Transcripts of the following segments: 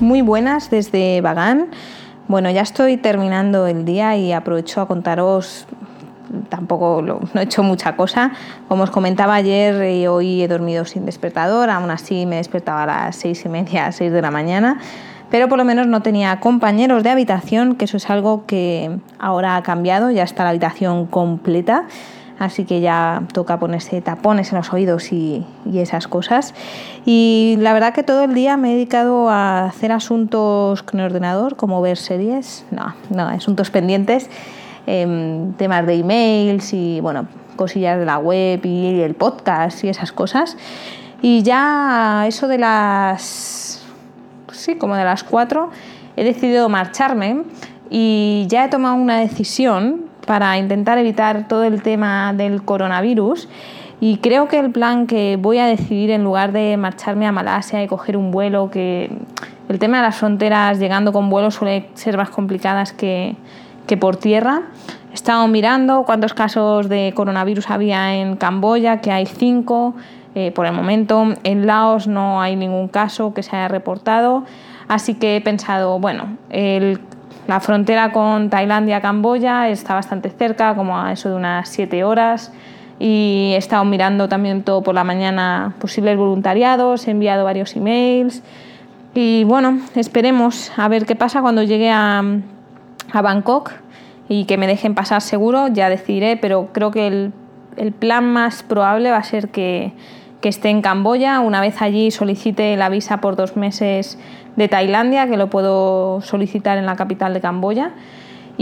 Muy buenas desde Bagán. Bueno, ya estoy terminando el día y aprovecho a contaros, tampoco no he hecho mucha cosa. Como os comentaba ayer, y hoy he dormido sin despertador, aún así me despertaba a las seis y media, seis de la mañana, pero por lo menos no tenía compañeros de habitación, que eso es algo que ahora ha cambiado, ya está la habitación completa así que ya toca ponerse tapones en los oídos y, esas cosas. Y la verdad que todo el día me he dedicado a hacer asuntos con el ordenador, como ver series, no, no, asuntos pendientes, em, temas de emails y bueno, cosillas de la web y el podcast y esas cosas. Y ya eso de las, sí, como de las cuatro, he decidido marcharme y ya he tomado una decisión para intentar evitar todo el tema del coronavirus. Y creo que el plan que voy a decidir en lugar de marcharme a Malasia y coger un vuelo, que el tema de las fronteras llegando con vuelos suele ser más complicadas que, que por tierra. He estado mirando cuántos casos de coronavirus había en Camboya, que hay cinco eh, por el momento. En Laos no hay ningún caso que se haya reportado. Así que he pensado, bueno, el la frontera con Tailandia-Camboya está bastante cerca, como a eso de unas 7 horas. Y he estado mirando también todo por la mañana posibles voluntariados, he enviado varios emails. Y bueno, esperemos a ver qué pasa cuando llegue a, Bangkok y que me dejen pasar seguro, ya decidiré, pero creo que el, el plan más probable va a ser que, que esté en Camboya. Una vez allí solicite la visa por dos meses de Tailandia, que lo puedo solicitar en la capital de Camboya.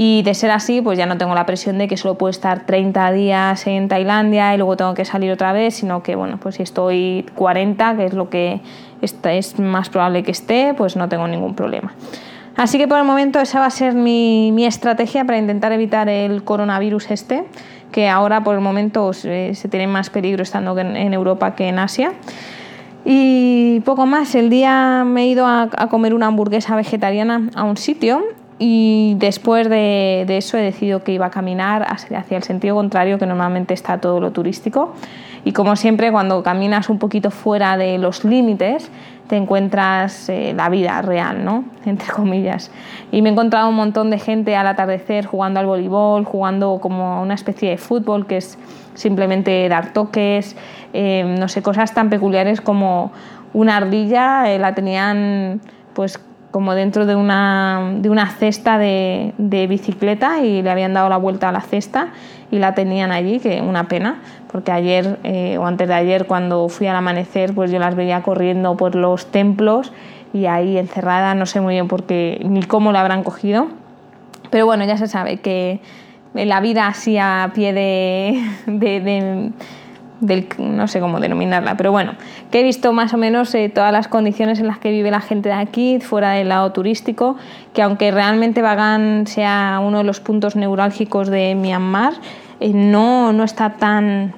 Y de ser así, pues ya no tengo la presión de que solo puedo estar 30 días en Tailandia y luego tengo que salir otra vez, sino que, bueno, pues si estoy 40, que es lo que es más probable que esté, pues no tengo ningún problema. Así que por el momento esa va a ser mi, mi estrategia para intentar evitar el coronavirus este, que ahora por el momento se, se tiene más peligro estando en Europa que en Asia. Y poco más, el día me he ido a, comer una hamburguesa vegetariana a un sitio y después de, eso he decidido que iba a caminar hacia, el sentido contrario que normalmente está todo lo turístico. Y como siempre, cuando caminas un poquito fuera de los límites, te encuentras eh, la vida real, ¿no? Entre comillas. Y me he encontrado un montón de gente al atardecer jugando al voleibol, jugando como una especie de fútbol que es simplemente dar toques, eh, no sé, cosas tan peculiares como una ardilla, eh, la tenían pues como dentro de una, de una cesta de, de, bicicleta y le habían dado la vuelta a la cesta y la tenían allí, que una pena, porque ayer eh, o antes de ayer cuando fui al amanecer pues yo las veía corriendo por los templos y ahí encerrada, no sé muy bien por qué ni cómo la habrán cogido, pero bueno, ya se sabe que la vida así a pie de, de del, no sé cómo denominarla, pero bueno, que he visto más o menos eh, todas las condiciones en las que vive la gente de aquí, fuera del lado turístico, que aunque realmente Bagan sea uno de los puntos neurálgicos de Myanmar, eh, no, no está tan,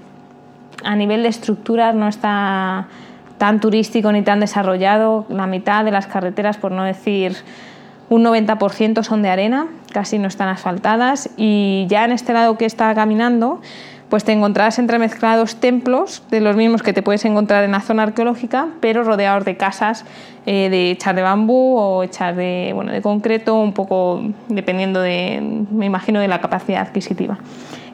a nivel de estructuras, no está tan turístico ni tan desarrollado. La mitad de las carreteras, por no decir un 90% son de arena, casi no están asfaltadas y ya en este lado que está caminando pues te encontrarás entremezclados templos de los mismos que te puedes encontrar en la zona arqueológica, pero rodeados de casas eh, de echar de bambú o echar de, bueno, de concreto, un poco dependiendo de, me imagino, de la capacidad adquisitiva.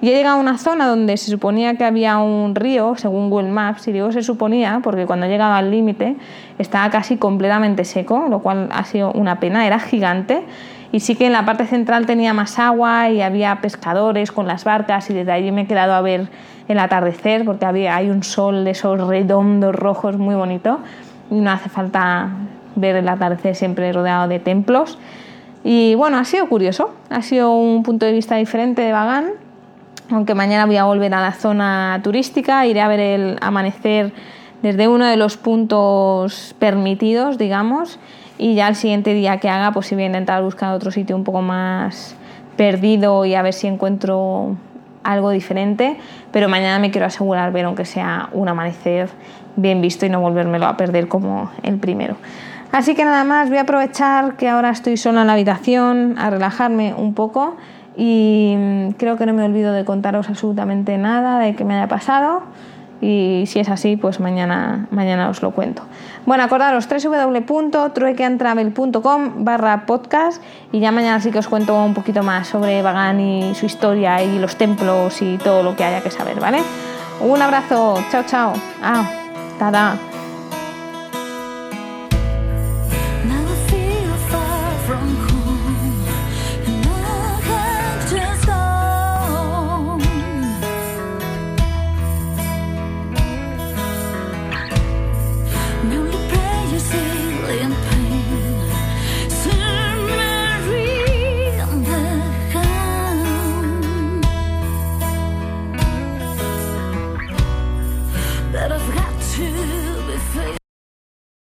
Y he llegado a una zona donde se suponía que había un río, según Google Maps, y digo se suponía porque cuando llegaba al límite estaba casi completamente seco, lo cual ha sido una pena, era gigante y sí que en la parte central tenía más agua y había pescadores con las barcas y desde allí me he quedado a ver el atardecer porque había, hay un sol de esos redondos rojos muy bonito. Y no hace falta ver el atardecer siempre rodeado de templos. Y bueno, ha sido curioso, ha sido un punto de vista diferente de Bagán, aunque mañana voy a volver a la zona turística, iré a ver el amanecer desde uno de los puntos permitidos, digamos, y ya el siguiente día que haga pues si voy a intentar buscar otro sitio un poco más perdido y a ver si encuentro algo diferente, pero mañana me quiero asegurar ver aunque sea un amanecer bien visto y no volvérmelo a perder como el primero. Así que nada más, voy a aprovechar que ahora estoy sola en la habitación a relajarme un poco y creo que no me olvido de contaros absolutamente nada de que me haya pasado y si es así, pues mañana, mañana os lo cuento. Bueno, acordaros www.truequeantravel.com barra podcast y ya mañana sí que os cuento un poquito más sobre Bagan y su historia y los templos y todo lo que haya que saber, ¿vale? Un abrazo, chao, chao. Ah, tada.